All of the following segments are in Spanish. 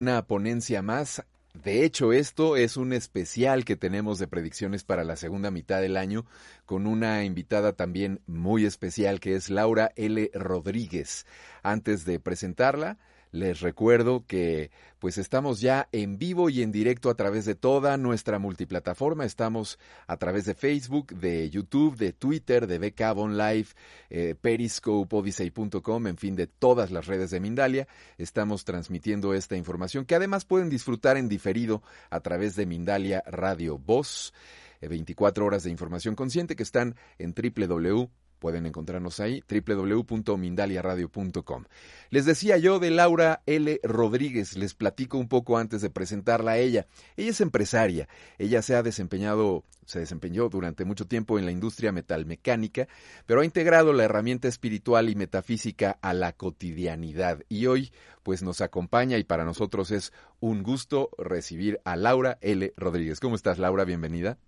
Una ponencia más. De hecho, esto es un especial que tenemos de predicciones para la segunda mitad del año con una invitada también muy especial que es Laura L. Rodríguez. Antes de presentarla, les recuerdo que pues estamos ya en vivo y en directo a través de toda nuestra multiplataforma. Estamos a través de Facebook, de YouTube, de Twitter, de Becabon Live, eh, Periscope, Odyssey.com, en fin, de todas las redes de Mindalia. Estamos transmitiendo esta información que además pueden disfrutar en diferido a través de Mindalia Radio Voz. 24 eh, horas de información consciente que están en www Pueden encontrarnos ahí, www.mindaliaradio.com. Les decía yo de Laura L. Rodríguez, les platico un poco antes de presentarla a ella. Ella es empresaria, ella se ha desempeñado, se desempeñó durante mucho tiempo en la industria metalmecánica, pero ha integrado la herramienta espiritual y metafísica a la cotidianidad. Y hoy, pues nos acompaña y para nosotros es un gusto recibir a Laura L. Rodríguez. ¿Cómo estás, Laura? Bienvenida.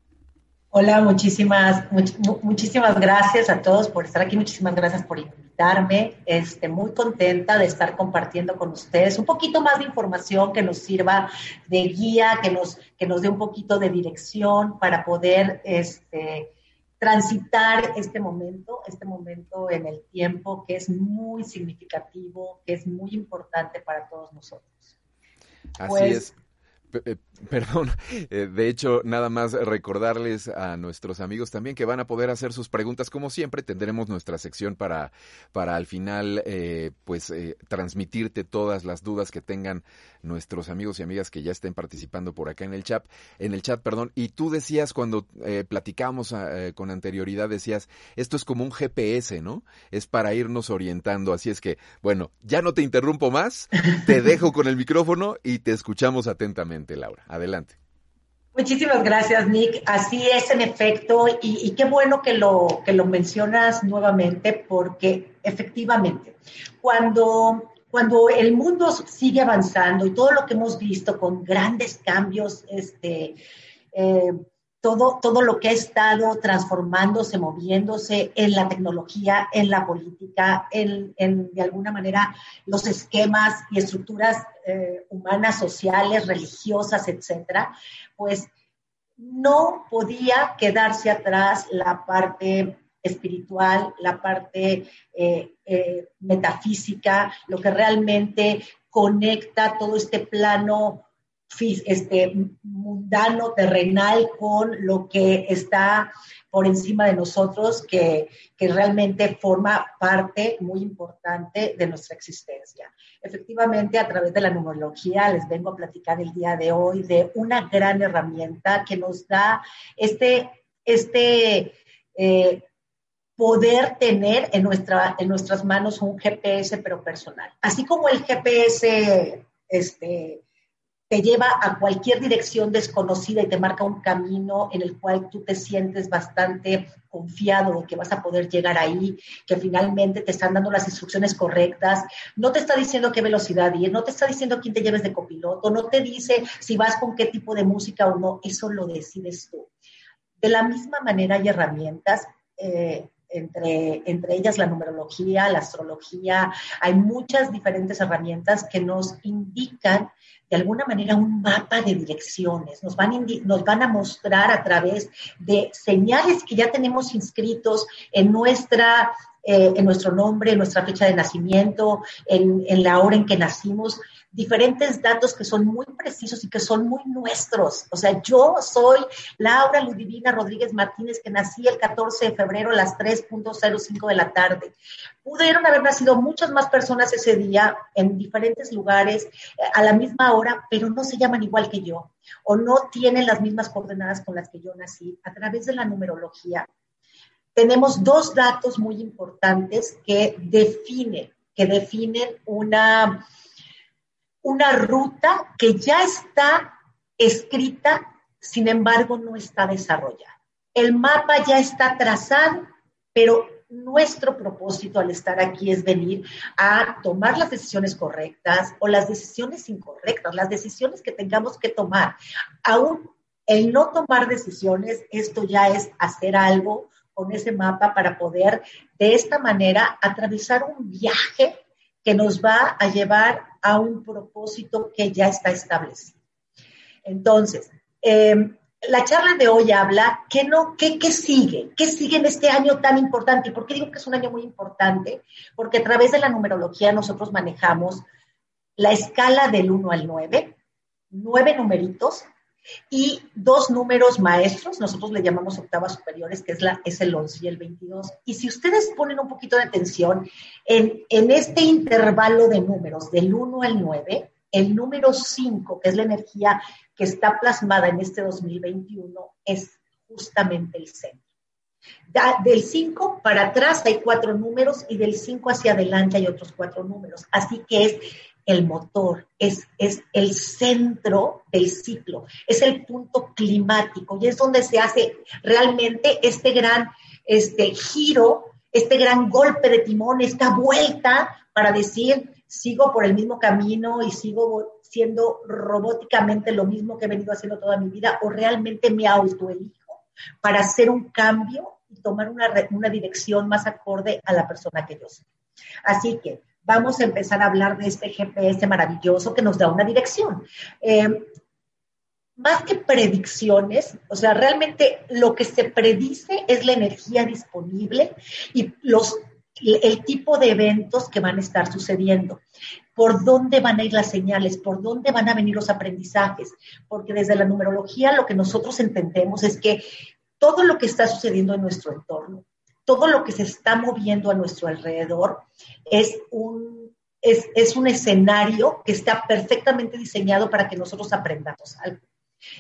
Hola, muchísimas, muchísimas gracias a todos por estar aquí, muchísimas gracias por invitarme. Este, muy contenta de estar compartiendo con ustedes un poquito más de información que nos sirva de guía, que nos, que nos dé un poquito de dirección para poder este, transitar este momento, este momento en el tiempo que es muy significativo, que es muy importante para todos nosotros. Así pues es. Eh, perdón, eh, de hecho, nada más recordarles a nuestros amigos también que van a poder hacer sus preguntas como siempre. Tendremos nuestra sección para, para al final, eh, pues, transmitirte todas las dudas que tengan nuestros amigos y amigas que ya estén participando por acá en el chat, en el chat, perdón. Y tú decías cuando platicamos con anterioridad, decías, esto es como un GPS, ¿no? Es para irnos orientando. Así es que, bueno, ya no te interrumpo más, te dejo con el micrófono y te escuchamos atentamente. Laura. Adelante. Muchísimas gracias, Nick. Así es, en efecto, y, qué bueno que lo, que lo mencionas nuevamente, porque efectivamente, cuando, cuando el mundo sigue avanzando y todo lo que hemos visto con grandes cambios, este, eh, todo, todo lo que ha estado transformándose, moviéndose en la tecnología, en la política, en, de alguna manera los esquemas y estructuras eh, humanas, sociales, religiosas, etcétera, pues no podía quedarse atrás la parte espiritual, la parte eh, eh, metafísica, lo que realmente conecta todo este plano este, mundano, terrenal, con lo que está por encima de nosotros, que, que, realmente forma parte muy importante de nuestra existencia. Efectivamente, a través de la numerología les vengo a platicar el día de hoy de una gran herramienta que nos da este, este eh, poder tener en, nuestra, en nuestras manos un GPS, pero personal. Así como el GPS este, te lleva a cualquier dirección desconocida y te marca un camino en el cual tú te sientes bastante confiado de que vas a poder llegar ahí, que finalmente te están dando las instrucciones correctas, no te está diciendo qué velocidad ir, no te está diciendo quién te lleves de copiloto, no te dice si vas con qué tipo de música o no, eso lo decides tú. De la misma manera hay herramientas. Eh, entre, entre ellas la numerología, la astrología, hay muchas diferentes herramientas que nos indican de alguna manera un mapa de direcciones, nos van, nos van a mostrar a través de señales que ya tenemos inscritos en nuestra eh, en nuestro nombre, en nuestra fecha de nacimiento, en, en, la hora en que nacimos, diferentes datos que son muy precisos y que son muy nuestros. O sea, yo soy Laura Ludivina Rodríguez Martínez, que nací el 14 de febrero a las 3.05 de la tarde. Pudieron haber nacido muchas más personas ese día en diferentes lugares eh, a la misma hora, pero no se llaman igual que yo o no tienen las mismas coordenadas con las que yo nací a través de la numerología. Tenemos dos datos muy importantes que definen, que definen una, una ruta que ya está escrita, sin embargo no está desarrollada. El mapa ya está trazado, pero nuestro propósito al estar aquí es venir a tomar las decisiones correctas o las decisiones incorrectas, las decisiones que tengamos que tomar. Aún el no tomar decisiones, esto ya es hacer algo con ese mapa para poder de esta manera atravesar un viaje que nos va a llevar a un propósito que ya está establecido. Entonces, eh, la charla de hoy habla qué no, qué sigue, qué sigue en este año tan importante. ¿Por qué digo que es un año muy importante? Porque a través de la numerología nosotros manejamos la escala del 1 al 9, nueve numeritos y dos números maestros, nosotros le llamamos octavas superiores, que es, la, es el 11 y el 22. Y si ustedes ponen un poquito de atención, en, en este intervalo de números del 1 al 9, el número 5, que es la energía que está plasmada en este 2021, es justamente el centro. del 5 para atrás hay cuatro números y del 5 hacia adelante hay otros cuatro números. Así que es el motor, es, es el centro del ciclo, es el punto climático y es donde se hace realmente este gran este, giro, este gran golpe de timón, esta vuelta para decir, sigo por el mismo camino y sigo siendo robóticamente lo mismo que he venido haciendo toda mi vida o realmente me autoelijo para hacer un cambio y tomar una, una dirección más acorde a la persona que yo soy. Así que vamos a empezar a hablar de este GPS maravilloso que nos da una dirección. Eh, más que predicciones, o sea, realmente lo que se predice es la energía disponible y los el tipo de eventos que van a estar sucediendo, por dónde van a ir las señales, por dónde van a venir los aprendizajes, porque desde la numerología lo que nosotros entendemos es que todo lo que está sucediendo en nuestro entorno, todo lo que se está moviendo a nuestro alrededor es un, es, es un escenario que está perfectamente diseñado para que nosotros aprendamos algo.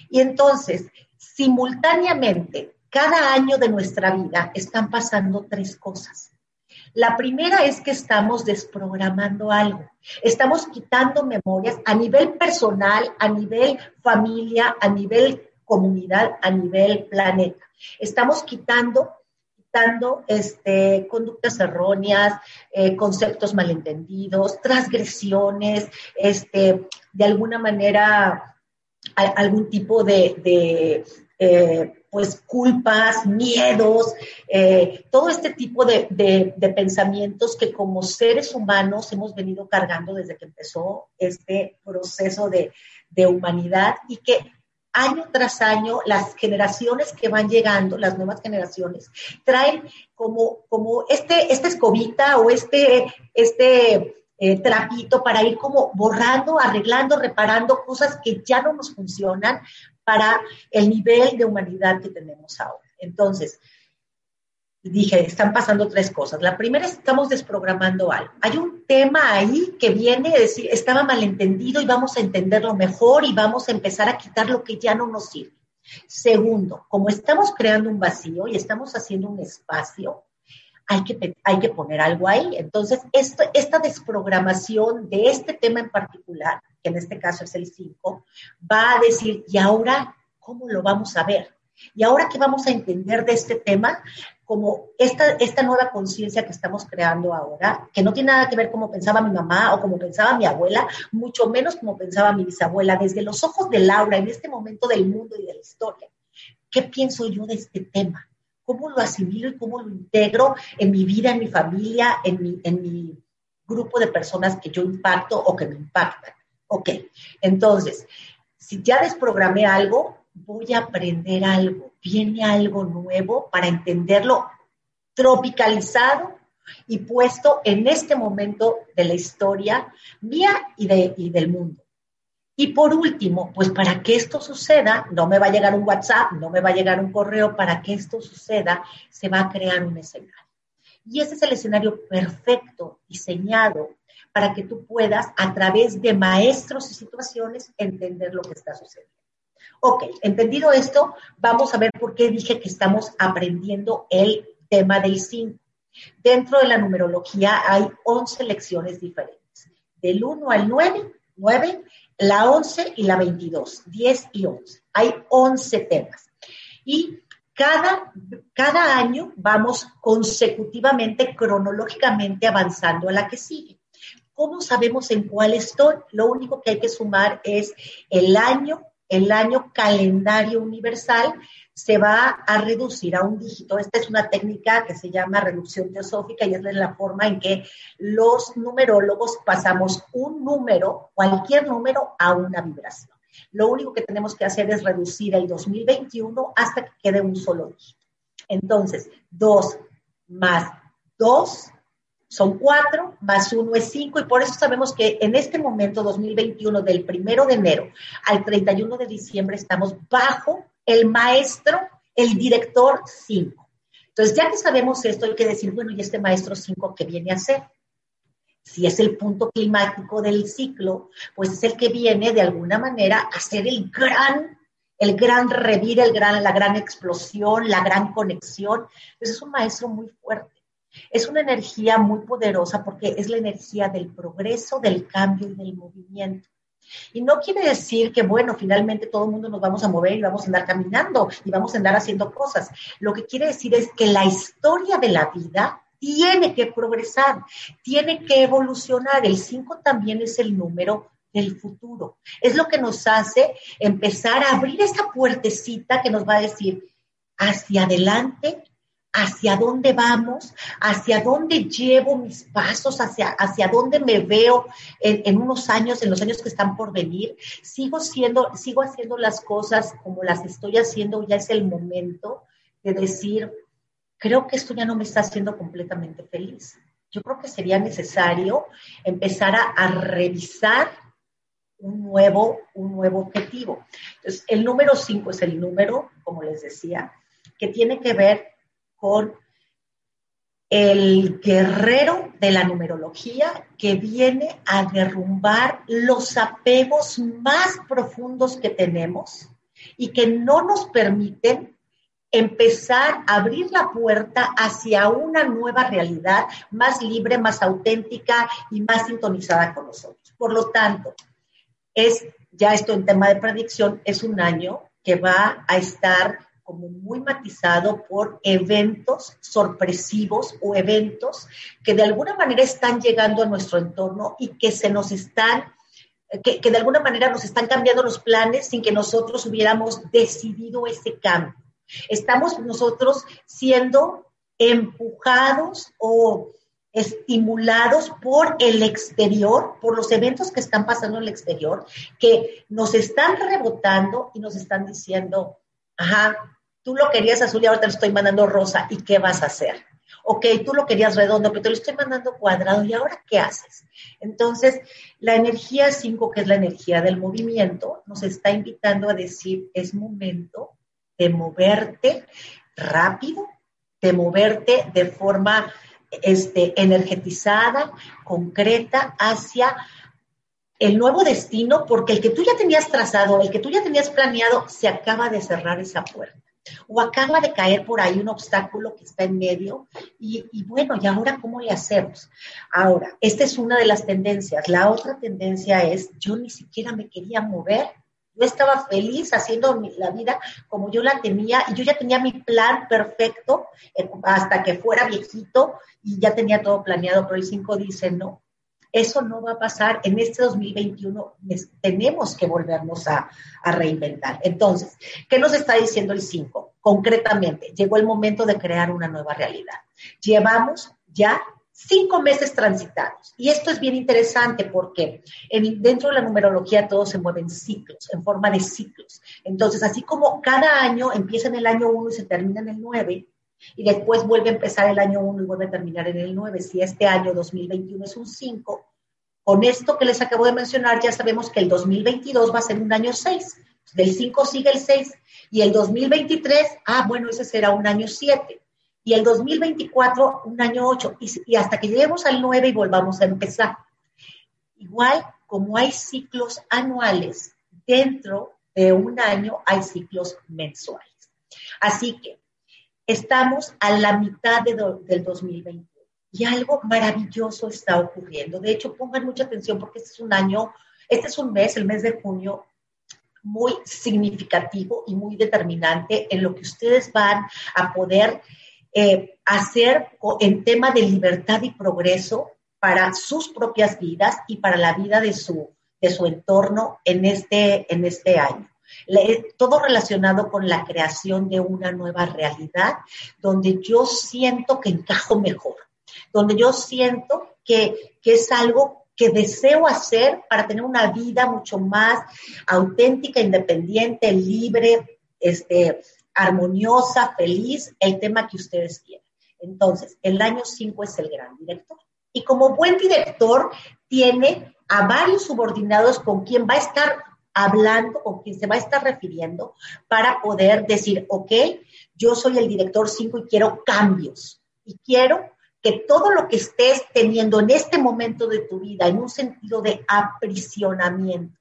Y entonces, simultáneamente, cada año de nuestra vida están pasando tres cosas. La primera es que estamos desprogramando algo. Estamos quitando memorias a nivel personal, a nivel familia, a nivel comunidad, a nivel planeta. Estamos quitando quitando este, conductas erróneas, eh, conceptos malentendidos, transgresiones, este, de alguna manera algún tipo de, eh, pues culpas, miedos, eh, todo este tipo de, pensamientos que como seres humanos hemos venido cargando desde que empezó este proceso de, humanidad y que año tras año las generaciones que van llegando, las nuevas generaciones, traen como, como este, esta escobita o este, este eh, trapito para ir como borrando, arreglando, reparando cosas que ya no nos funcionan para el nivel de humanidad que tenemos ahora. Entonces, dije, están pasando tres cosas. La primera es estamos desprogramando algo. Hay un tema ahí que viene, a decir, estaba malentendido y vamos a entenderlo mejor y vamos a empezar a quitar lo que ya no nos sirve. Segundo, como estamos creando un vacío y estamos haciendo un espacio, hay que, hay que poner algo ahí. Entonces, esto, esta desprogramación de este tema en particular, que en este caso es el 5, va a decir, ¿y ahora cómo lo vamos a ver? ¿Y ahora qué vamos a entender de este tema? Como esta, esta nueva conciencia que estamos creando ahora, que no tiene nada que ver como pensaba mi mamá o como pensaba mi abuela, mucho menos como pensaba mi bisabuela, desde los ojos de Laura en este momento del mundo y de la historia. ¿Qué pienso yo de este tema? cómo lo asimilo y cómo lo integro en mi vida, en mi familia, en mi, en mi grupo de personas que yo impacto o que me impactan. Ok, entonces, si ya desprogramé algo, voy a aprender algo, viene algo nuevo para entenderlo tropicalizado y puesto en este momento de la historia mía y, y del mundo. Y por último, pues para que esto suceda, no me va a llegar un WhatsApp, no me va a llegar un correo, para que esto suceda, se va a crear un escenario. Y ese es el escenario perfecto, diseñado, para que tú puedas, a través de maestros y situaciones, entender lo que está sucediendo. Ok, entendido esto, vamos a ver por qué dije que estamos aprendiendo el tema del 5. Dentro de la numerología hay 11 lecciones diferentes. Del 1 al 9 9, la 11 y la 22, 10 y 11. Hay 11 temas. Y cada, cada año vamos consecutivamente, cronológicamente avanzando a la que sigue. ¿Cómo sabemos en cuál estoy? Lo único que hay que sumar es el año, el año calendario universal se va a reducir a un dígito. Esta es una técnica que se llama reducción teosófica y es la forma en que los numerólogos pasamos un número, cualquier número, a una vibración. Lo único que tenemos que hacer es reducir el 2021 hasta que quede un solo dígito. Entonces, 2 más 2 son 4, más 1 es 5 y por eso sabemos que en este momento 2021, del primero de enero al 31 de diciembre, estamos bajo el maestro, el director 5. Entonces, ya que sabemos esto, hay que decir, bueno, ¿y este maestro 5 qué viene a hacer? Si es el punto climático del ciclo, pues es el que viene de alguna manera a ser el gran, el gran revir, el gran, la gran explosión, la gran conexión. Entonces es un maestro muy fuerte. Es una energía muy poderosa porque es la energía del progreso, del cambio y del movimiento. Y no quiere decir que, bueno, finalmente todo el mundo nos vamos a mover y vamos a andar caminando y vamos a andar haciendo cosas. Lo que quiere decir es que la historia de la vida tiene que progresar, tiene que evolucionar. El 5 también es el número del futuro. Es lo que nos hace empezar a abrir esa puertecita que nos va a decir hacia adelante hacia dónde vamos, hacia dónde llevo mis pasos, hacia, hacia dónde me veo en, unos años, en los años que están por venir. Sigo siendo, sigo haciendo las cosas como las estoy haciendo, ya es el momento de decir, creo que esto ya no me está haciendo completamente feliz. Yo creo que sería necesario empezar a, revisar un nuevo, un nuevo objetivo. Entonces, el número 5 es el número, como les decía, que tiene que ver con el guerrero de la numerología que viene a derrumbar los apegos más profundos que tenemos y que no nos permiten empezar a abrir la puerta hacia una nueva realidad más libre, más auténtica y más sintonizada con nosotros. Por lo tanto, es ya esto en tema de predicción, es un año que va a estar como muy matizado por eventos sorpresivos o eventos que de alguna manera están llegando a nuestro entorno y que se nos están, que, que de alguna manera nos están cambiando los planes sin que nosotros hubiéramos decidido ese cambio. Estamos nosotros siendo empujados o estimulados por el exterior, por los eventos que están pasando en el exterior, que nos están rebotando y nos están diciendo, ajá, tú lo querías azul y ahora te lo estoy mandando rosa, ¿y qué vas a hacer? Ok, tú lo querías redondo, pero te lo estoy mandando cuadrado, ¿y ahora qué haces? Entonces, la energía 5, que es la energía del movimiento, nos está invitando a decir, es momento de moverte rápido, de moverte de forma este, energetizada, concreta, hacia el nuevo destino, porque el que tú ya tenías trazado, el que tú ya tenías planeado, se acaba de cerrar esa puerta o acaba de caer por ahí un obstáculo que está en medio y, bueno, ¿y ahora cómo le hacemos? Ahora, esta es una de las tendencias. La otra tendencia es, yo ni siquiera me quería mover. Yo estaba feliz haciendo la vida como yo la tenía y yo ya tenía mi plan perfecto eh, hasta que fuera viejito y ya tenía todo planeado, pero el 5 dice, no, eso no va a pasar. En este 2021 tenemos que volvernos a, reinventar. Entonces, ¿qué nos está diciendo el 5? Concretamente, llegó el momento de crear una nueva realidad. Llevamos ya cinco meses transitados. Y esto es bien interesante porque dentro de la numerología todo se mueve en ciclos, en forma de ciclos. Entonces, así como cada año empieza en el año 1 y se termina en el 9, y después vuelve a empezar el año 1 y vuelve a terminar en el 9. Si este año 2021 es un 5, con esto que les acabo de mencionar ya sabemos que el 2022 va a ser un año 6. Del 5 sigue el 6 y el 2023, ah, bueno, ese será un año 7. Y el 2024, un año 8. Y, y hasta que lleguemos al 9 y volvamos a empezar. Igual como hay ciclos anuales, dentro de un año hay ciclos mensuales. Así que Estamos a la mitad de del 2021 y algo maravilloso está ocurriendo. De hecho, pongan mucha atención porque este es un año Este es un mes, el mes de junio, muy significativo y muy determinante en lo que ustedes van a poder eh, hacer en tema de libertad y progreso para sus propias vidas y para la vida de su, de su entorno en este, en este año. Todo relacionado con la creación de una nueva realidad donde yo siento que encajo mejor, donde yo siento que, que es algo que deseo hacer para tener una vida mucho más auténtica, independiente, libre, este, armoniosa, feliz, el tema que ustedes quieran. Entonces, el año 5 es el gran director. Y como buen director, tiene a varios subordinados con quien va a estar hablando, con quien se va a estar refiriendo, para poder decir, ok, yo soy el director 5 y quiero cambios. Y quiero que todo lo que estés teniendo en este momento de tu vida, en un sentido de aprisionamiento,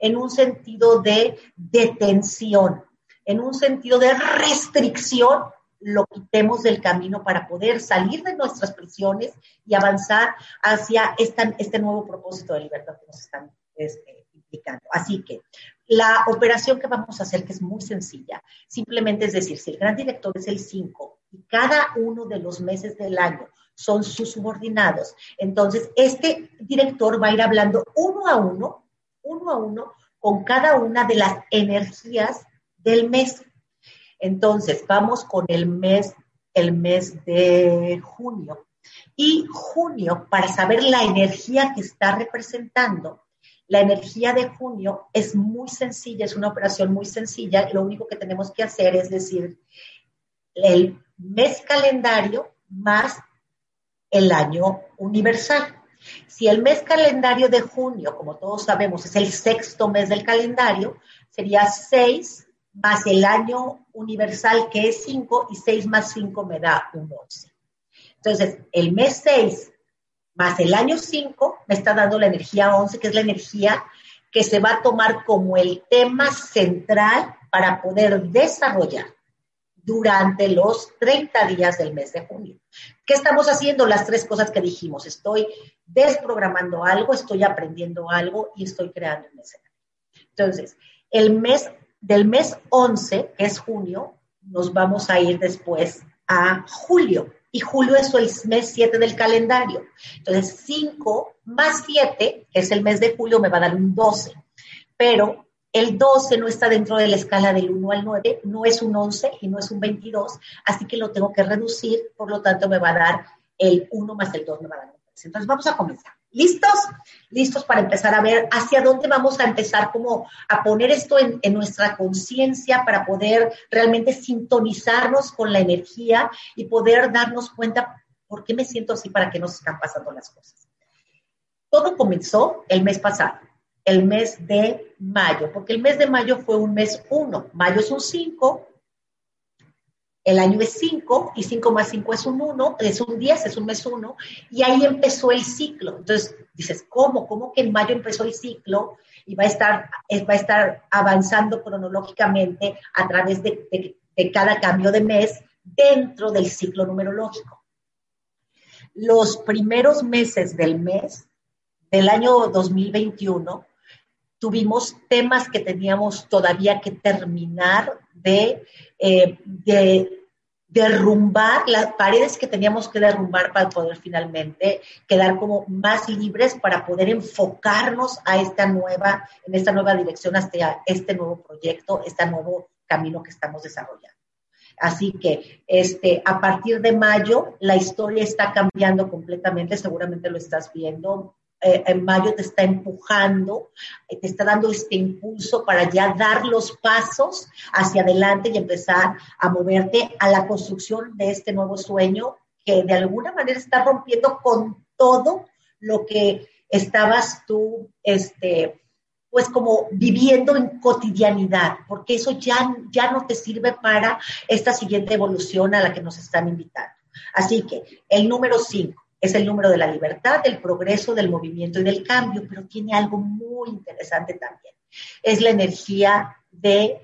en un sentido de detención, en un sentido de restricción, lo quitemos del camino para poder salir de nuestras prisiones y avanzar hacia este nuevo propósito de libertad que nos están este, implicando. Así que la operación que vamos a hacer, que es muy sencilla, simplemente es decir, si el gran director es el 5 y cada uno de los meses del año son sus subordinados, entonces este director va a ir hablando uno a uno, uno a uno, con cada una de las energías del mes. Entonces, vamos con el mes, el mes de junio. Y junio, para saber la energía que está representando, la energía de junio es muy sencilla, es una operación muy sencilla. Lo único que tenemos que hacer es decir el mes calendario más el año universal. Si el mes calendario de junio, como todos sabemos, es el sexto mes del calendario, sería 6 más el año universal que es 5 y 6 más 5 me da un 11. Entonces, el mes 6 más el año 5 me está dando la energía 11, que es la energía que se va a tomar como el tema central para poder desarrollar durante los 30 días del mes de junio. ¿Qué estamos haciendo? Las tres cosas que dijimos. Estoy desprogramando algo, estoy aprendiendo algo y estoy creando un escenario. Entonces, el mes del mes 11, que es junio, nos vamos a ir después a julio y julio es el mes 7 del calendario. Entonces, 5 más 7, que es el mes de julio, me va a dar un 12. Pero el 12 no está dentro de la escala del 1 al 9, no es un 11 y no es un 22, así que lo tengo que reducir, por lo tanto me va a dar el 1 más el 2 me va a dar un 3. Entonces, vamos a comenzar. ¿Listos? ¿Listos para empezar a ver hacia dónde vamos a empezar como a poner esto en, nuestra conciencia para poder realmente sintonizarnos con la energía y poder darnos cuenta por qué me siento así, para qué nos están pasando las cosas? Todo comenzó el mes pasado, el mes de mayo, porque el mes de mayo fue un mes uno. Mayo es un 5, el año es 5 y 5 más 5 es un 1, es un 10, es un mes 1, y ahí empezó el ciclo. Entonces dices, ¿cómo? ¿Cómo que en mayo empezó el ciclo y va a estar, va a estar avanzando cronológicamente a través de, de cada cambio de mes dentro del ciclo numerológico? Los primeros meses del mes del año 2021 tuvimos temas que teníamos todavía que terminar de, eh, de derrumbar las paredes que teníamos que derrumbar para poder finalmente quedar como más libres para poder enfocarnos a esta nueva, en esta nueva dirección, hasta este nuevo proyecto, este nuevo camino que estamos desarrollando. Así que este, a partir de mayo la historia está cambiando completamente, seguramente lo estás viendo. Eh, en mayo te está empujando, eh, te está dando este impulso para ya dar los pasos hacia adelante y empezar a moverte a la construcción de este nuevo sueño que de alguna manera está rompiendo con todo lo que estabas tú, este, pues como viviendo en cotidianidad, porque eso ya, ya no te sirve para esta siguiente evolución a la que nos están invitando. Así que el número cinco, es el número de la libertad, del progreso, del movimiento y del cambio, pero tiene algo muy interesante también. Es la energía de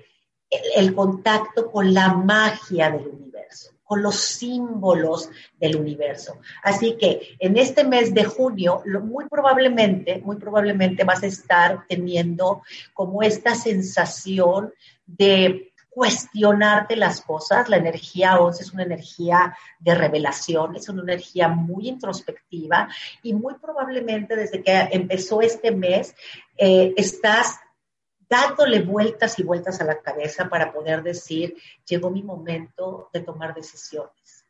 el, contacto con la magia del universo, con los símbolos del universo. Así que en este mes de junio, muy probablemente, muy probablemente vas a estar teniendo como esta sensación de cuestionarte las cosas. La energía 11 es una energía de revelación, es una energía muy introspectiva y muy probablemente desde que empezó este mes eh, estás dándole vueltas y vueltas a la cabeza para poder decir, llegó mi momento de tomar decisiones.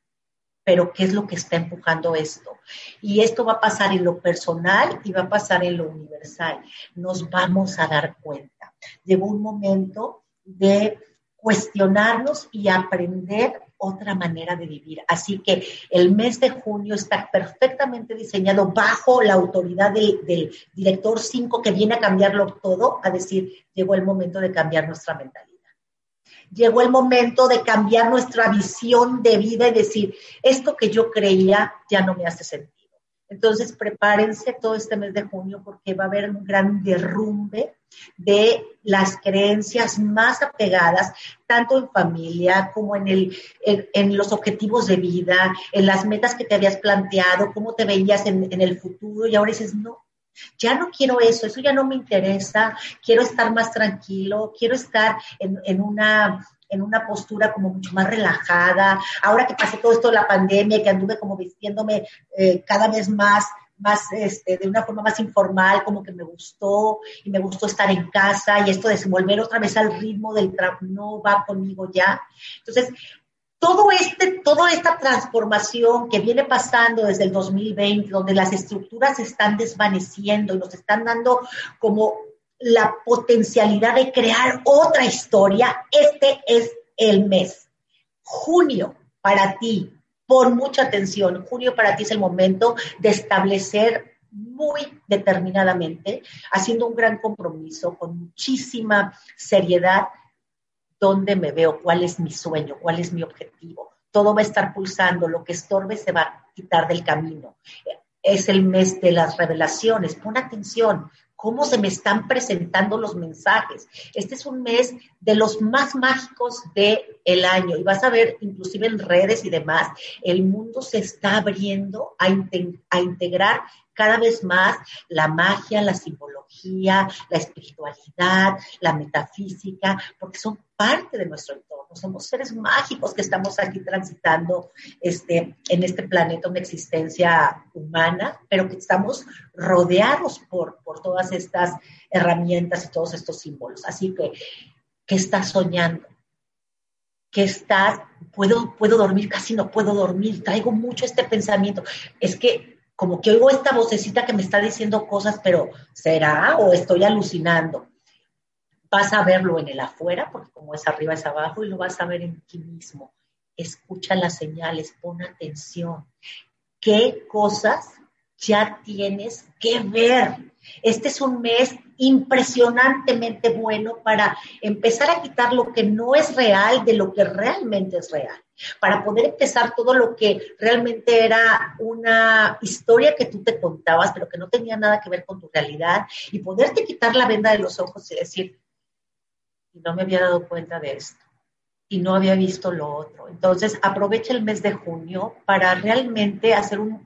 Pero ¿qué es lo que está empujando esto? Y esto va a pasar en lo personal y va a pasar en lo universal. Nos vamos a dar cuenta. Llegó un momento de cuestionarnos y aprender otra manera de vivir. Así que el mes de junio está perfectamente diseñado bajo la autoridad del, director 5 que viene a cambiarlo todo, a decir, llegó el momento de cambiar nuestra mentalidad. Llegó el momento de cambiar nuestra visión de vida y decir, esto que yo creía ya no me hace sentido. Entonces, prepárense todo este mes de junio porque va a haber un gran derrumbe de las creencias más apegadas, tanto en familia como en, el, en, los objetivos de vida, en las metas que te habías planteado, cómo te veías en, en el futuro y ahora dices, no, ya no quiero eso, eso ya no me interesa, quiero estar más tranquilo, quiero estar en, en, una en una postura como mucho más relajada. Ahora que pasé todo esto de la pandemia, que anduve como vistiéndome eh, cada vez más más, este, de una forma más informal, como que me gustó y me gustó estar en casa y esto de volver otra vez al ritmo del trabajo no va conmigo ya. Entonces, todo este, toda esta transformación que viene pasando desde el 2020, donde las estructuras se están desvaneciendo y nos están dando como la potencialidad de crear otra historia, este es el mes. Junio para ti, pon mucha atención, junio para ti es el momento de establecer muy determinadamente, haciendo un gran compromiso, con muchísima seriedad, dónde me veo, cuál es mi sueño, cuál es mi objetivo. Todo va a estar pulsando, lo que estorbe se va a quitar del camino. Es el mes de las revelaciones, pon atención, cómo se me están presentando los mensajes. Este es un mes de los más mágicos del año y vas a ver, inclusive en redes y demás, el mundo se está abriendo a, a integrar cada vez más la magia, la simbología, la espiritualidad, la metafísica, porque son parte de nuestro entorno. Somos seres mágicos que estamos aquí transitando este, en este planeta, una existencia humana, pero que estamos rodeados por, por todas estas herramientas y todos estos símbolos. Así que, ¿qué estás soñando? ¿Qué estás? Puedo, puedo dormir, casi no puedo dormir, traigo mucho este pensamiento. Es que como que oigo esta vocecita que me está diciendo cosas, pero ¿será o estoy alucinando? Vas a verlo en el afuera, porque como es arriba es abajo, y lo vas a ver en ti mismo. Escucha las señales, pon atención. ¿Qué cosas ya tienes que ver? Este es un mes impresionantemente bueno para empezar a quitar lo que no es real de lo que realmente es real, para poder empezar todo lo que realmente era una historia que tú te contabas, pero que no tenía nada que ver con tu realidad, y poderte quitar la venda de los ojos y decir, no me había dado cuenta de esto y no había visto lo otro. Entonces, aprovecha el mes de junio para realmente hacer un,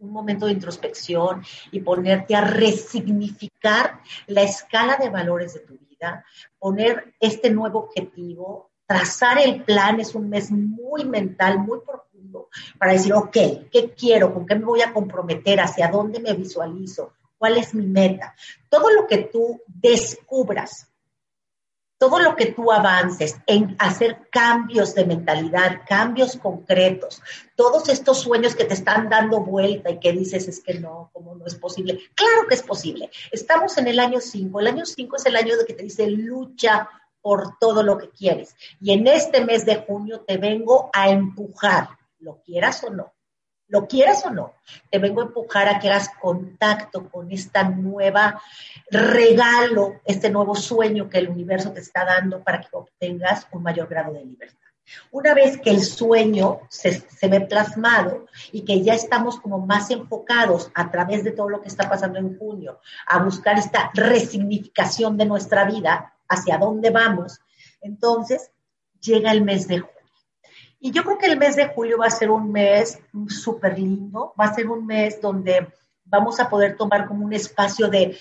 momento de introspección y ponerte a resignificar la escala de valores de tu vida, poner este nuevo objetivo, trazar el plan, es un mes muy mental, muy profundo, para decir, ok, ¿qué quiero? ¿Con qué me voy a comprometer? ¿Hacia dónde me visualizo? ¿Cuál es mi meta? Todo lo que tú descubras todo lo que tú avances en hacer cambios de mentalidad, cambios concretos, todos estos sueños que te están dando vuelta y que dices es que no, ¿cómo no es posible? Claro que es posible. Estamos en el año 5. El año 5 es el año de que te dice lucha por todo lo que quieres. Y en este mes de junio te vengo a empujar, lo quieras o no, lo quieras o no, te vengo a empujar a que hagas contacto con esta nueva regalo, este nuevo sueño que el universo te está dando para que obtengas un mayor grado de libertad. Una vez que el sueño se, se, ve plasmado y que ya estamos como más enfocados a través de todo lo que está pasando en junio a buscar esta resignificación de nuestra vida, hacia dónde vamos, entonces llega el mes de junio Y yo creo que el mes de julio va a ser un mes súper lindo, va a ser un mes donde vamos a poder tomar como un espacio de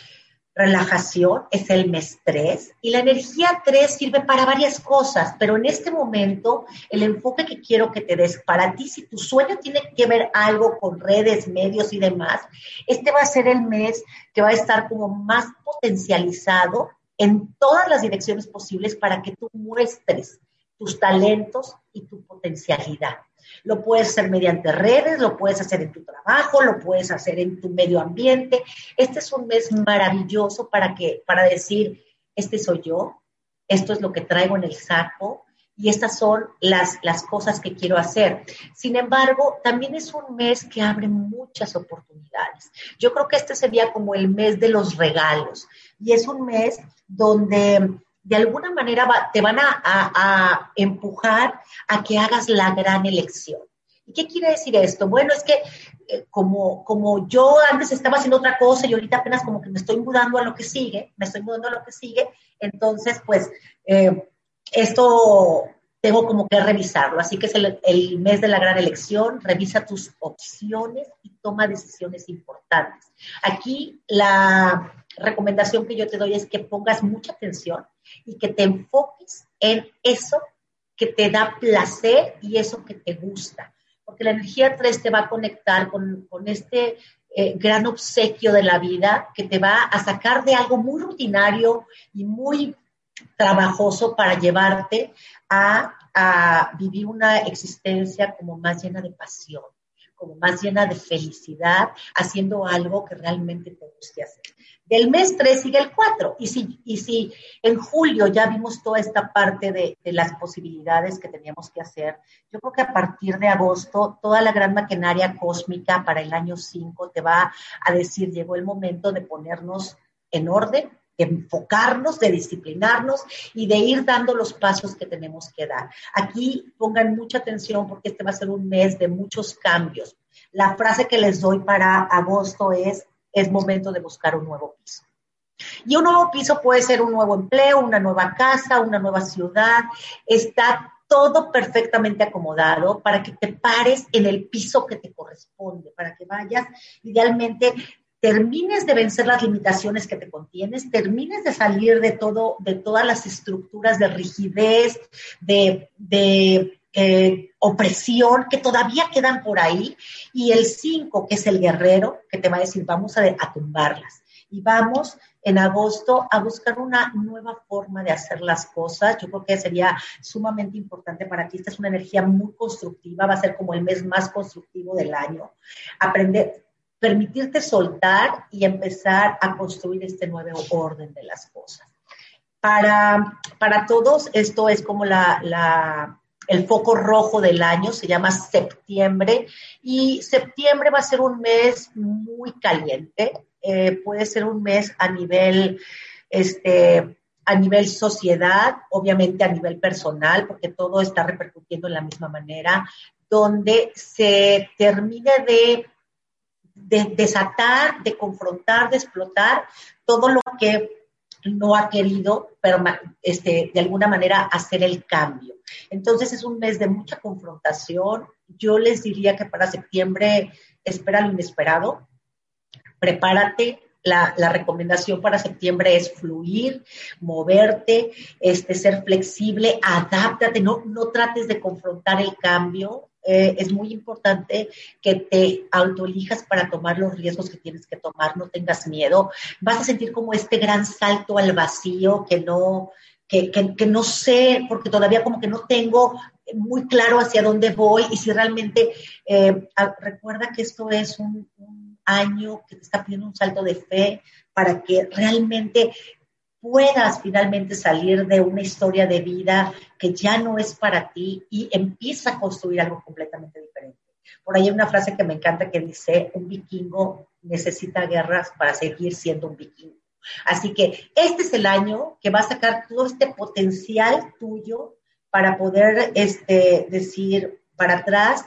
relajación, es el mes 3, y la energía 3 sirve para varias cosas, pero en este momento el enfoque que quiero que te des para ti, si tu sueño tiene que ver algo con redes, medios y demás, este va a ser el mes que va a estar como más potencializado en todas las direcciones posibles para que tú muestres tus talentos y tu potencialidad. Lo puedes hacer mediante redes, lo puedes hacer en tu trabajo, lo puedes hacer en tu medio ambiente. Este es un mes maravilloso para que para decir, este soy yo, esto es lo que traigo en el saco y estas son las, las cosas que quiero hacer. Sin embargo, también es un mes que abre muchas oportunidades. Yo creo que este sería como el mes de los regalos y es un mes donde de alguna manera te van a, empujar a que hagas la gran elección. ¿Y qué quiere decir esto? Bueno, es que eh, como, como yo antes estaba haciendo otra cosa y ahorita apenas como que me estoy mudando a lo que sigue, me estoy mudando a lo que sigue, entonces pues eh, esto tengo como que revisarlo. Así que es el, el, mes de la gran elección, revisa tus opciones y toma decisiones importantes. Aquí la recomendación que yo te doy es que pongas mucha atención y que te enfoques en eso que te da placer y eso que te gusta. Porque la energía 3 te va a conectar con, este eh, gran obsequio de la vida que te va a sacar de algo muy rutinario y muy trabajoso para llevarte a, a vivir una existencia como más llena de pasión, como más llena de felicidad, haciendo algo que realmente te guste hacer. Del mes 3 sigue el 4. Y si, y si en julio ya vimos toda esta parte de, de, las posibilidades que teníamos que hacer, yo creo que a partir de agosto toda la gran maquinaria cósmica para el año 5 te va a decir, llegó el momento de ponernos en orden, de enfocarnos, de disciplinarnos y de ir dando los pasos que tenemos que dar. Aquí pongan mucha atención porque este va a ser un mes de muchos cambios. La frase que les doy para agosto es, es momento de buscar un nuevo piso. Y un nuevo piso puede ser un nuevo empleo, una nueva casa, una nueva ciudad. Está todo perfectamente acomodado para que te pares en el piso que te corresponde, para que vayas idealmente termines de vencer las limitaciones que te contienes, termines de salir de todo, de todas las estructuras de rigidez, de, eh, opresión que todavía quedan por ahí, y el 5, que es el guerrero, que te va a decir, vamos a, a tumbarlas. Y vamos en agosto a buscar una nueva forma de hacer las cosas. Yo creo que sería sumamente importante para ti. Esta es una energía muy constructiva, va a ser como el mes más constructivo del año. Aprender, permitirte soltar y empezar a construir este nuevo orden de las cosas. Para, para todos, esto es como la, la, el foco rojo del año, se llama septiembre, y septiembre va a ser un mes muy caliente, eh, puede ser un mes a nivel, este, a nivel sociedad, obviamente a nivel personal, porque todo está repercutiendo en la misma manera, donde se termine de de desatar, de confrontar, de explotar todo lo que no ha querido este, de alguna manera hacer el cambio. Entonces es un mes de mucha confrontación. Yo les diría que para septiembre espera lo inesperado, prepárate. La, la, recomendación para septiembre es fluir, moverte, este, ser flexible, adáptate, no, no trates de confrontar el cambio, eh, es muy importante que te autoelijas para tomar los riesgos que tienes que tomar, no tengas miedo. Vas a sentir como este gran salto al vacío que no, que, que, no sé, porque todavía como que no tengo muy claro hacia dónde voy y si realmente eh, recuerda que esto es un, un año que te está pidiendo un salto de fe para que realmente puedas finalmente salir de una historia de vida que ya no es para ti y empieza a construir algo completamente diferente. Por ahí hay una frase que me encanta que dice, un vikingo necesita guerras para seguir siendo un vikingo. Así que este es el año que va a sacar todo este potencial tuyo para poder este, decir para atrás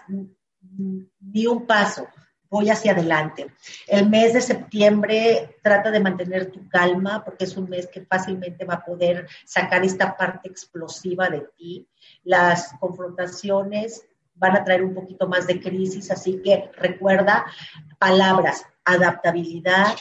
ni un paso, voy hacia adelante. El mes de septiembre trata de mantener tu calma porque es un mes que fácilmente va a poder sacar esta parte explosiva de ti. Las confrontaciones van a traer un poquito más de crisis, así que recuerda palabras, adaptabilidad,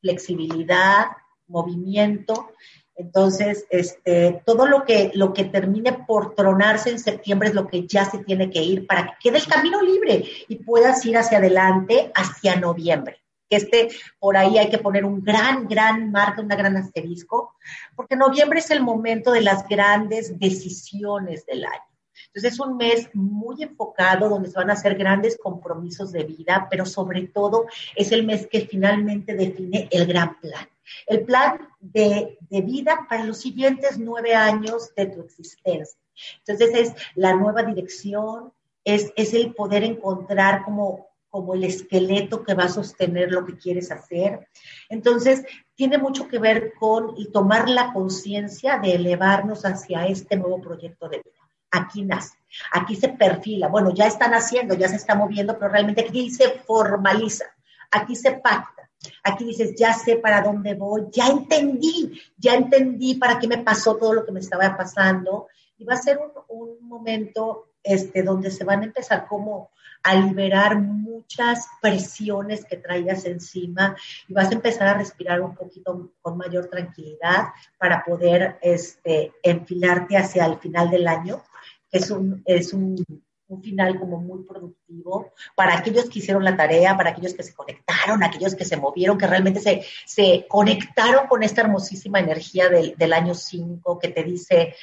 flexibilidad, movimiento entonces, este, todo lo que, lo que termine por tronarse en septiembre es lo que ya se tiene que ir para que quede el camino libre y puedas ir hacia adelante hacia noviembre. Que este, por ahí hay que poner un gran, gran marco, un gran asterisco, porque noviembre es el momento de las grandes decisiones del año. Entonces es un mes muy enfocado donde se van a hacer grandes compromisos de vida, pero sobre todo es el mes que finalmente define el gran plan el plan de, vida para los siguientes nueve años de tu existencia. Entonces es la nueva dirección, es, es el poder encontrar como, como el esqueleto que va a sostener lo que quieres hacer. Entonces, tiene mucho que ver con y tomar la conciencia de elevarnos hacia este nuevo proyecto de vida. Aquí nace, aquí se perfila. Bueno, ya están haciendo, ya se está moviendo, pero realmente aquí se formaliza, aquí se pacta Aquí dices, ya sé para dónde voy, ya entendí, ya entendí para qué me pasó todo lo que me estaba pasando. Y va a ser un, momento este, donde se van a empezar como a liberar muchas presiones que traías encima y vas a empezar a respirar un poquito con mayor tranquilidad para poder este, enfilarte hacia el final del año, que es un, es un un final como muy productivo para aquellos que hicieron la tarea, para aquellos que se conectaron, aquellos que se movieron, que realmente se, se conectaron con esta hermosísima energía del, del año 5 que te dice,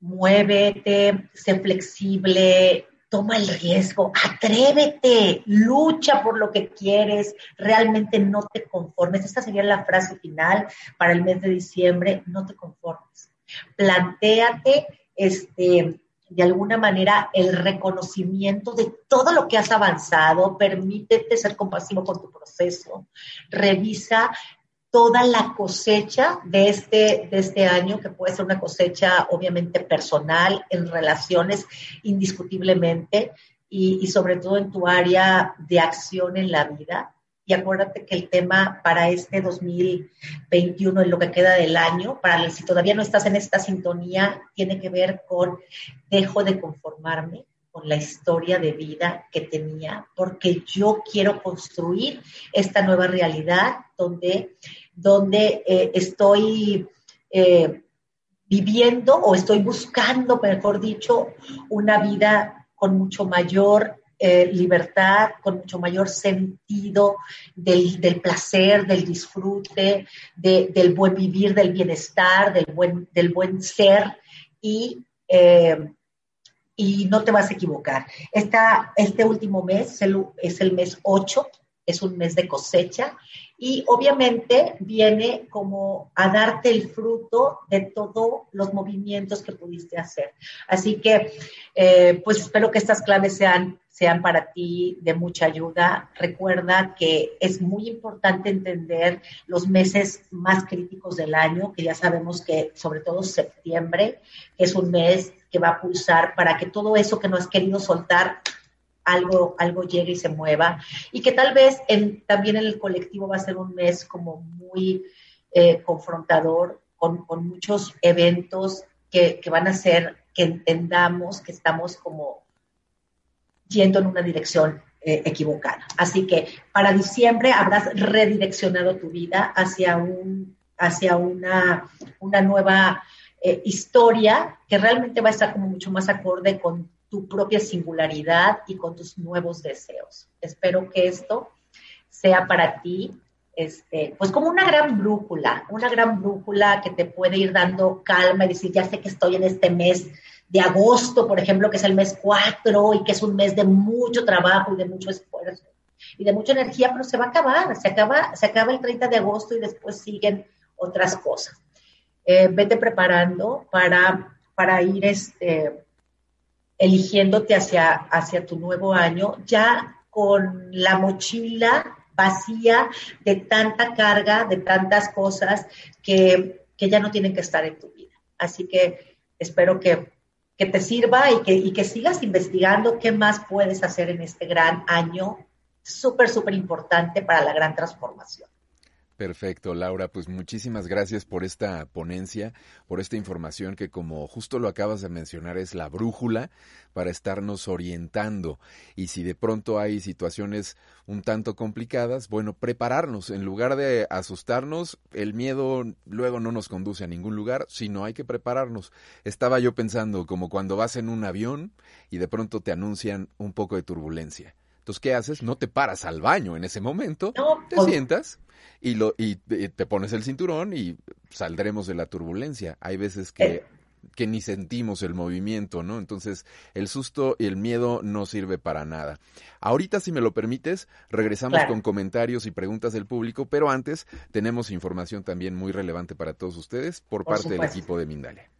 muévete, sé flexible, toma el riesgo, atrévete, lucha por lo que quieres, realmente no te conformes. Esta sería la frase final para el mes de diciembre, no te conformes. Plantéate este, de alguna manera el reconocimiento de todo lo que has avanzado, permítete ser compasivo con tu proceso, revisa toda la cosecha de este, de este año, que puede ser una cosecha obviamente personal, en relaciones indiscutiblemente, y, y sobre todo en tu área de acción en la vida y acuérdate que el tema para este 2021, en lo que queda del año, para si todavía no estás en esta sintonía, tiene que ver con dejo de conformarme con la historia de vida que tenía, porque yo quiero construir esta nueva realidad donde, donde eh, estoy eh, viviendo o estoy buscando, mejor dicho, una vida con mucho mayor eh, libertad, con mucho mayor sentido del, placer, del disfrute, del buen vivir, del bienestar, del buen, del buen ser y, eh, y no te vas a equivocar. Esta, este último mes es el mes 8, es un mes de cosecha y obviamente viene como a darte el fruto de todos los movimientos que pudiste hacer. Así que, eh, pues espero que estas claves sean, sean para ti de mucha ayuda. Recuerda que es muy importante entender los meses más críticos del año, que ya sabemos que sobre todo septiembre, es un mes que va a pulsar para que todo eso que no has querido soltar algo, algo llegue y se mueva. Y que tal vez también en el colectivo va a ser un mes como muy eh, confrontador, con, muchos eventos que, van a hacer que entendamos que estamos como yendo en una dirección eh, equivocada. Así que para diciembre habrás redireccionado tu vida hacia, un, hacia una, una nueva eh, historia que realmente va a estar como mucho más acorde con tu propia singularidad y con tus nuevos deseos. Espero que esto sea para ti, este, pues como una gran brújula, una gran brújula que te puede ir dando calma y decir, ya sé que estoy en este mes de agosto, por ejemplo, que es el mes 4 y que es un mes de mucho trabajo y de mucho esfuerzo y de mucha energía, pero se va a acabar, se acaba, se acaba el 30 de agosto y después siguen otras cosas. Eh, vete preparando para, para ir este, eligiéndote hacia, hacia tu nuevo año, ya con la mochila vacía de tanta carga, de tantas cosas que, que ya no tienen que estar en tu vida. Así que espero que, te sirva y que, y que sigas investigando qué más puedes hacer en este gran año súper, súper importante para la gran transformación. Perfecto, Laura. Pues muchísimas gracias por esta ponencia, por esta información que como justo lo acabas de mencionar es la brújula para estarnos orientando. Y si de pronto hay situaciones un tanto complicadas, bueno, prepararnos. En lugar de asustarnos, el miedo luego no nos conduce a ningún lugar, sino hay que prepararnos. Estaba yo pensando como cuando vas en un avión y de pronto te anuncian un poco de turbulencia. Entonces, ¿qué haces? No te paras al baño en ese momento, te sientas y, lo, y, te pones el cinturón y saldremos de la turbulencia. Hay veces que, eh. que ni sentimos el movimiento, ¿no? Entonces, el susto y el miedo no sirve para nada. Ahorita, si me lo permites, regresamos con comentarios y preguntas del público, pero antes tenemos información también muy relevante para todos ustedes por, parte del equipo de Mindalia.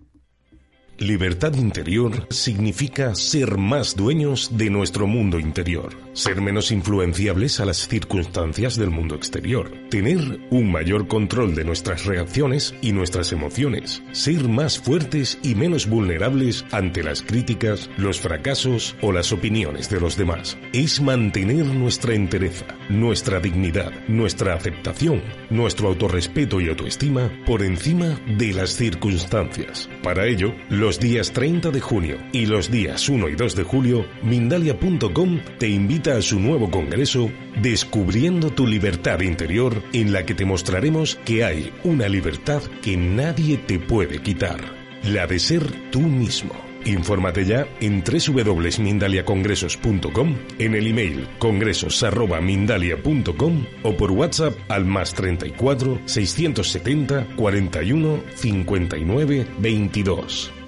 Libertad interior significa ser más dueños de nuestro mundo interior, ser menos influenciables a las circunstancias del mundo exterior, tener un mayor control de nuestras reacciones y nuestras emociones, ser más fuertes y menos vulnerables ante las críticas, los fracasos o las opiniones de los demás. Es mantener nuestra entereza, nuestra dignidad, nuestra aceptación, nuestro autorrespeto y autoestima por encima de las circunstancias. Para ello, los días 30 de junio y los días 1 y 2 de julio, Mindalia.com te invita a su nuevo congreso Descubriendo tu libertad interior, en la que te mostraremos que hay una libertad que nadie te puede quitar, la de ser tú mismo. Infórmate ya en www.mindaliacongresos.com, en el email congresos.mindalia.com o por WhatsApp al más 34 670 41 59 22.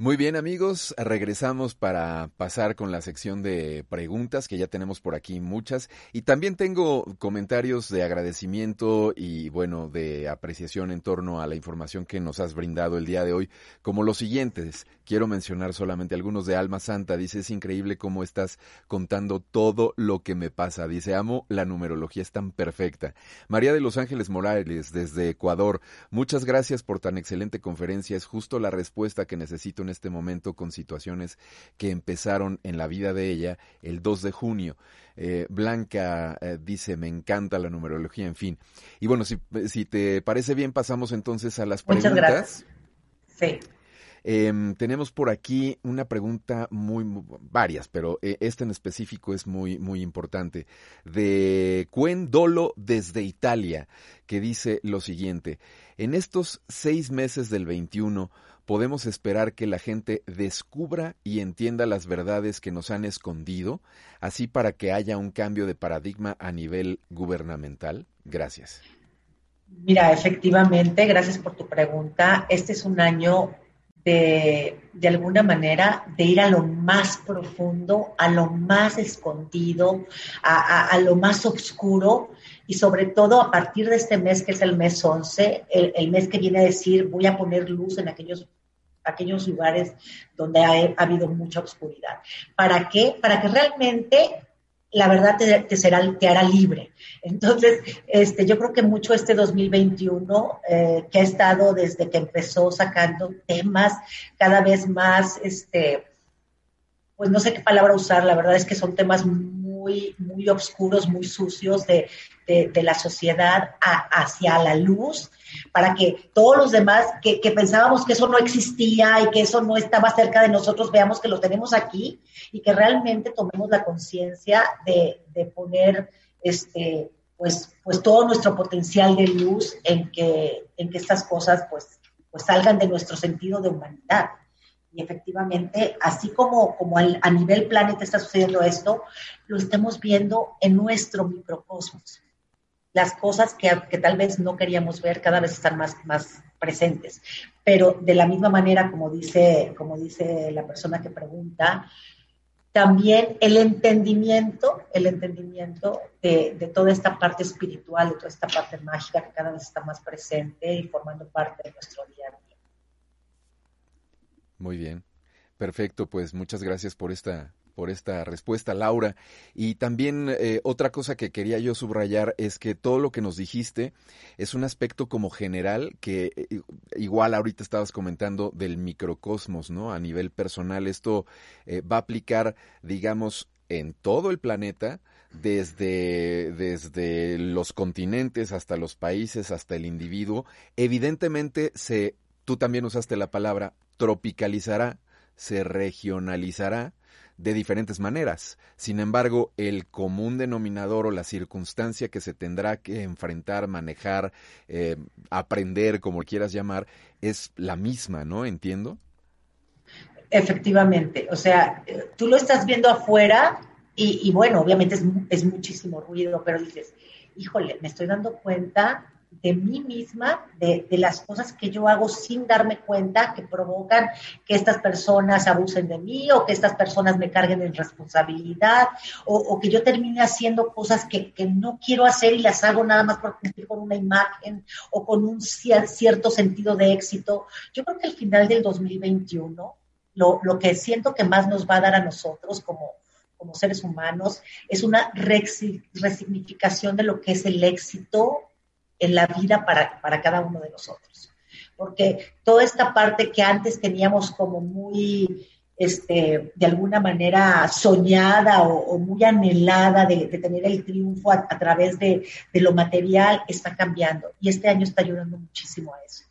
Muy bien amigos, regresamos para pasar con la sección de preguntas que ya tenemos por aquí muchas y también tengo comentarios de agradecimiento y bueno de apreciación en torno a la información que nos has brindado el día de hoy como los siguientes. Quiero mencionar solamente algunos de Alma Santa. Dice, es increíble cómo estás contando todo lo que me pasa. Dice, amo la numerología, es tan perfecta. María de Los Ángeles Morales, desde Ecuador. Muchas gracias por tan excelente conferencia. Es justo la respuesta que necesito en este momento con situaciones que empezaron en la vida de ella el 2 de junio. Eh, Blanca eh, dice, me encanta la numerología, en fin. Y bueno, si, si te parece bien, pasamos entonces a las preguntas. Muchas gracias. Sí. Em, tenemos por aquí una pregunta muy, varias, pero eh, esta en específico es muy, muy importante. De Cuen Dolo desde Italia, que dice lo siguiente. En estos seis meses del 21, podemos esperar que la gente descubra y entienda las verdades que nos han escondido, así para que haya un cambio de paradigma a nivel gubernamental? Gracias. Mira, efectivamente, gracias por tu pregunta. Este es un año de, alguna manera, de ir a lo más profundo, a lo más escondido, a, lo más oscuro y sobre todo a partir de este mes que es el mes 11, el, mes que viene a decir voy a poner luz en aquellos aquellos lugares donde ha, ha, habido mucha oscuridad. ¿Para qué? Para que realmente la verdad te, será, te hará libre. Entonces, este, yo creo que mucho este 2021, eh, que ha estado desde que empezó sacando temas cada vez más, este, pues no sé qué palabra usar, la verdad es que son temas muy oscuros, muy sucios de, de, la sociedad hacia la luz, para que todos los demás que, pensábamos que eso no existía y que eso no estaba cerca de nosotros, veamos que lo tenemos aquí y que realmente tomemos la conciencia de, poner este, pues, pues todo nuestro potencial de luz en que, en que estas cosas pues, pues salgan de nuestro sentido de humanidad. Efectivamente, así como, como a nivel planeta está sucediendo esto, lo estamos viendo en nuestro microcosmos las cosas que, tal vez no queríamos ver cada vez están más, más presentes. Pero de la misma manera, como dice, como dice la persona que pregunta, también el entendimiento, el entendimiento de, de, toda esta parte espiritual, de toda esta parte mágica que cada vez está más presente y formando parte de nuestro día día. Muy bien. Perfecto, pues muchas gracias por esta por esta respuesta, Laura. Y también eh, otra cosa que quería yo subrayar es que todo lo que nos dijiste es un aspecto como general que eh, igual ahorita estabas comentando del microcosmos, ¿no? A nivel personal, esto eh, va a aplicar, digamos, en todo el planeta, desde, desde los continentes hasta los países, hasta el individuo, evidentemente se, tú también usaste la palabra, tropicalizará, se regionalizará de diferentes maneras. Sin embargo, el común denominador o la circunstancia que se tendrá que enfrentar, manejar, eh, aprender, como quieras llamar, es la misma, ¿no? Entiendo. Efectivamente, o sea, tú lo estás viendo afuera y, bueno, obviamente es, es, muchísimo ruido, pero dices, híjole, me estoy dando cuenta de mí misma, de, de, las cosas que yo hago sin darme cuenta que provocan que estas personas abusen de mí o que estas personas me carguen en responsabilidad o, o que yo termine haciendo cosas que, que, no quiero hacer y las hago nada más por cumplir con una imagen o con un cierto sentido de éxito. Yo creo que al final del 2021, lo, lo que siento que más nos va a dar a nosotros como como seres humanos, es una resignificación de lo que es el éxito en la vida para, para cada uno de nosotros. Porque toda esta parte que antes teníamos como muy, este, de alguna manera soñada o, muy anhelada de, tener el triunfo a, a través de, de, lo material está cambiando. Y este año está ayudando muchísimo a eso.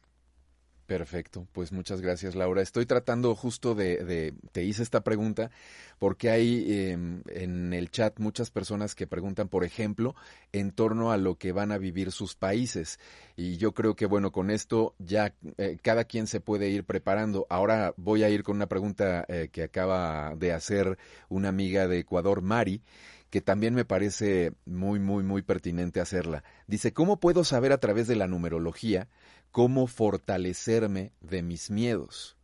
Perfecto, pues muchas gracias Laura. Estoy tratando justo de, te hice esta pregunta porque hay em, en el chat muchas personas que preguntan, por ejemplo, en torno a lo que van a vivir sus países. Y yo creo que bueno, con esto ya eh, cada quien se puede ir preparando. Ahora voy a ir con una pregunta eh, que acaba de hacer una amiga de Ecuador, Mari que también me parece muy, muy, muy pertinente hacerla. Dice, ¿cómo puedo saber a través de la numerología cómo fortalecerme de mis miedos?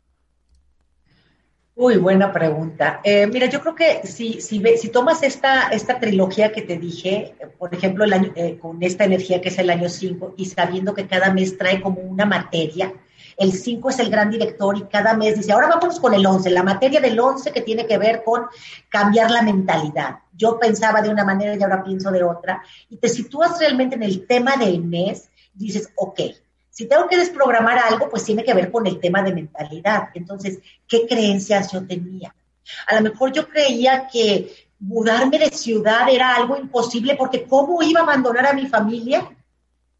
Uy, buena pregunta. Eh, mira, yo creo que si, si, si tomas esta, esta trilogía que te dije, por ejemplo, el año, eh, con esta energía que es el año 5 y sabiendo que cada mes trae como una materia, el 5 es el gran director y cada mes dice, ahora vamos con el 11, la materia del 11 que tiene que ver con cambiar la mentalidad. Yo pensaba de una manera y ahora pienso de otra. Y te sitúas realmente en el tema del mes, dices, ok, si tengo que desprogramar algo, pues tiene que ver con el tema de mentalidad. Entonces, ¿qué creencias yo tenía? A lo mejor yo creía que mudarme de ciudad era algo imposible porque ¿cómo iba a abandonar a mi familia?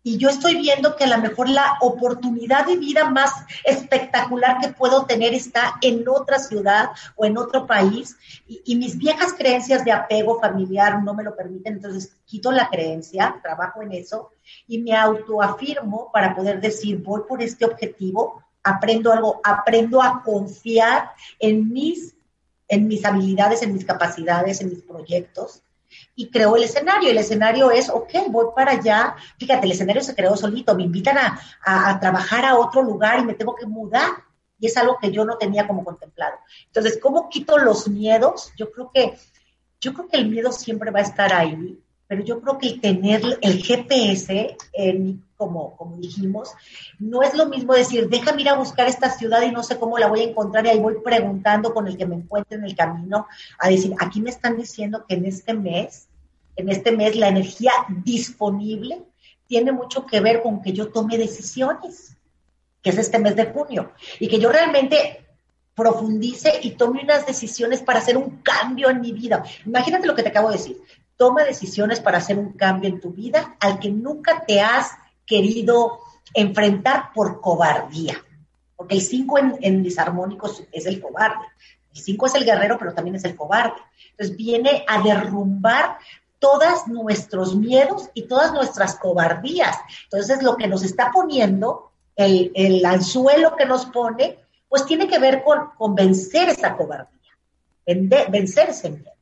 Y yo estoy viendo que a lo mejor la oportunidad de vida más espectacular que puedo tener está en otra ciudad o en otro país. Y, mis viejas creencias de apego familiar no me lo permiten, entonces quito la creencia, trabajo en eso y me autoafirmo para poder decir, voy por este objetivo, aprendo algo, aprendo a confiar en mis, en mis habilidades, en mis capacidades, en mis proyectos y creó el escenario. El escenario es, ok, voy para allá. Fíjate, el escenario se creó solito. Me invitan a, a, trabajar a otro lugar y me tengo que mudar. Y es algo que yo no tenía como contemplado. Entonces, ¿cómo quito los miedos? Yo creo que, yo creo que el miedo siempre va a estar ahí, pero yo creo que el tener el GPS como, como dijimos, no es lo mismo decir, déjame ir a buscar esta ciudad y no sé cómo la voy a encontrar y ahí voy preguntando con el que me encuentre en el camino, a decir, aquí me están diciendo que en este mes, en este mes la energía disponible tiene mucho que ver con que yo tome decisiones, que es este mes de junio, y que yo realmente profundice y tome unas decisiones para hacer un cambio en mi vida. Imagínate lo que te acabo de decir. Toma decisiones para hacer un cambio en tu vida al que nunca te has querido enfrentar por cobardía. Porque el 5 en, en es el cobarde. El 5 es el guerrero, pero también es el cobarde. Entonces viene a derrumbar todos nuestros miedos y todas nuestras cobardías. Entonces lo que nos está poniendo, el, el anzuelo que nos pone, pues tiene que ver con vencer esa cobardía, vencer ese miedo.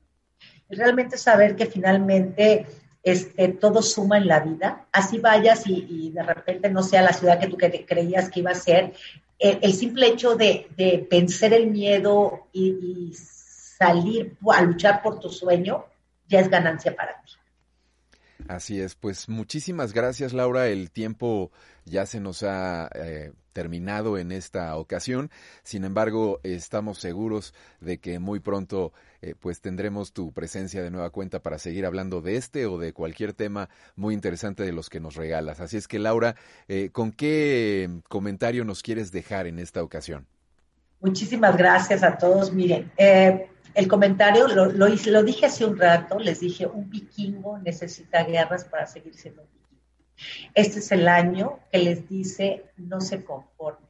Realmente saber que finalmente este, todo suma en la vida, así vayas y, de repente no sea la ciudad que tú creías que iba a ser, el, simple hecho de, de, vencer el miedo y salir a luchar por tu sueño, ya es ganancia para ti. Así es, pues muchísimas gracias Laura, el tiempo ya se nos ha eh, terminado en esta ocasión, sin embargo estamos seguros de que muy pronto eh, pues tendremos tu presencia de nueva cuenta para seguir hablando de este o de cualquier tema muy interesante de los que nos regalas. Así es que Laura, eh, ¿con qué comentario nos quieres dejar en esta ocasión? Muchísimas gracias a todos. Miren, eh, el comentario lo, lo, lo, dije hace un rato, les dije, un vikingo necesita guerras para seguir siendo un vikingo. Este es el año que les dice, no se conformen,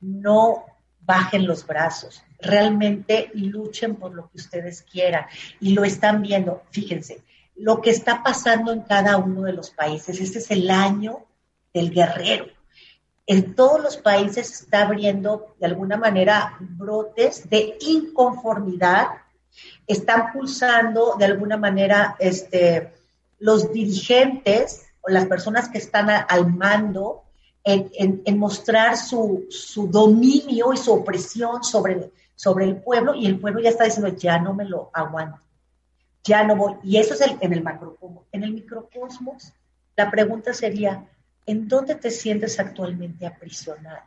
no bajen los brazos, realmente luchen por lo que ustedes quieran y lo están viendo. Fíjense, lo que está pasando en cada uno de los países, este es el año del guerrero. En todos los países está abriendo de alguna manera brotes de inconformidad, están pulsando de alguna manera este, los dirigentes o las personas que están al mando en, mostrar su, dominio y su opresión sobre, sobre el pueblo y el pueblo ya está diciendo, ya no me lo aguanto, ya no voy. Y eso es el, en el macrocosmos. En el microcosmos, la pregunta sería, ¿en dónde te sientes actualmente aprisionado?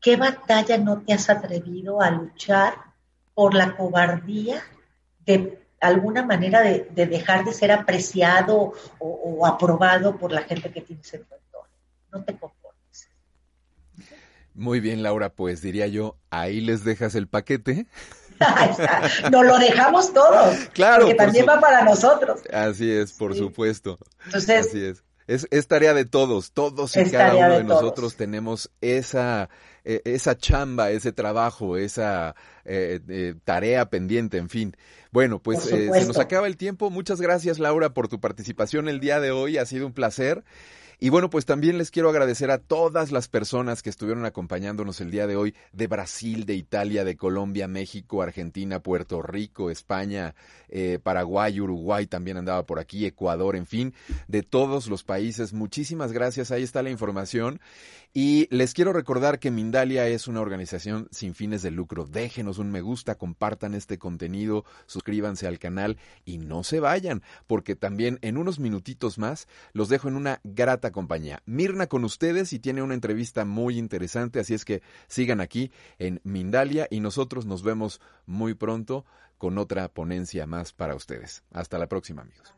¿Qué batalla no te has atrevido a luchar por la cobardía de alguna manera de, dejar de ser apreciado o, aprobado por la gente que tienes en tu no te conformes. Muy bien, Laura, pues diría yo, ahí les dejas el paquete. Nos lo dejamos todos. Claro. Porque también va para nosotros. Así es, por supuesto. Entonces, Así es. Es. tarea de todos, todos y cada uno de, nosotros tenemos esa, e, esa chamba, ese trabajo, esa eh, eh, tarea pendiente, en fin. Bueno, pues eh, se nos acaba el tiempo. Muchas gracias, Laura, por tu participación el día de hoy. Ha sido un placer. Y bueno, pues también les quiero agradecer a todas las personas que estuvieron acompañándonos el día de hoy de Brasil, de Italia, de Colombia, México, Argentina, Puerto Rico, España, eh, Paraguay, Uruguay también andaba por aquí, Ecuador, en fin, de todos los países. Muchísimas gracias, ahí está la información. Y les quiero recordar que Mindalia es una organización sin fines de lucro. Déjenos un me gusta, compartan este contenido, suscríbanse al canal y no se vayan, porque también en unos minutitos más los dejo en una grata compañía. Mirna con ustedes y tiene una entrevista muy interesante, así es que sigan aquí en Mindalia y nosotros nos vemos muy pronto con otra ponencia más para ustedes. Hasta la próxima, amigos.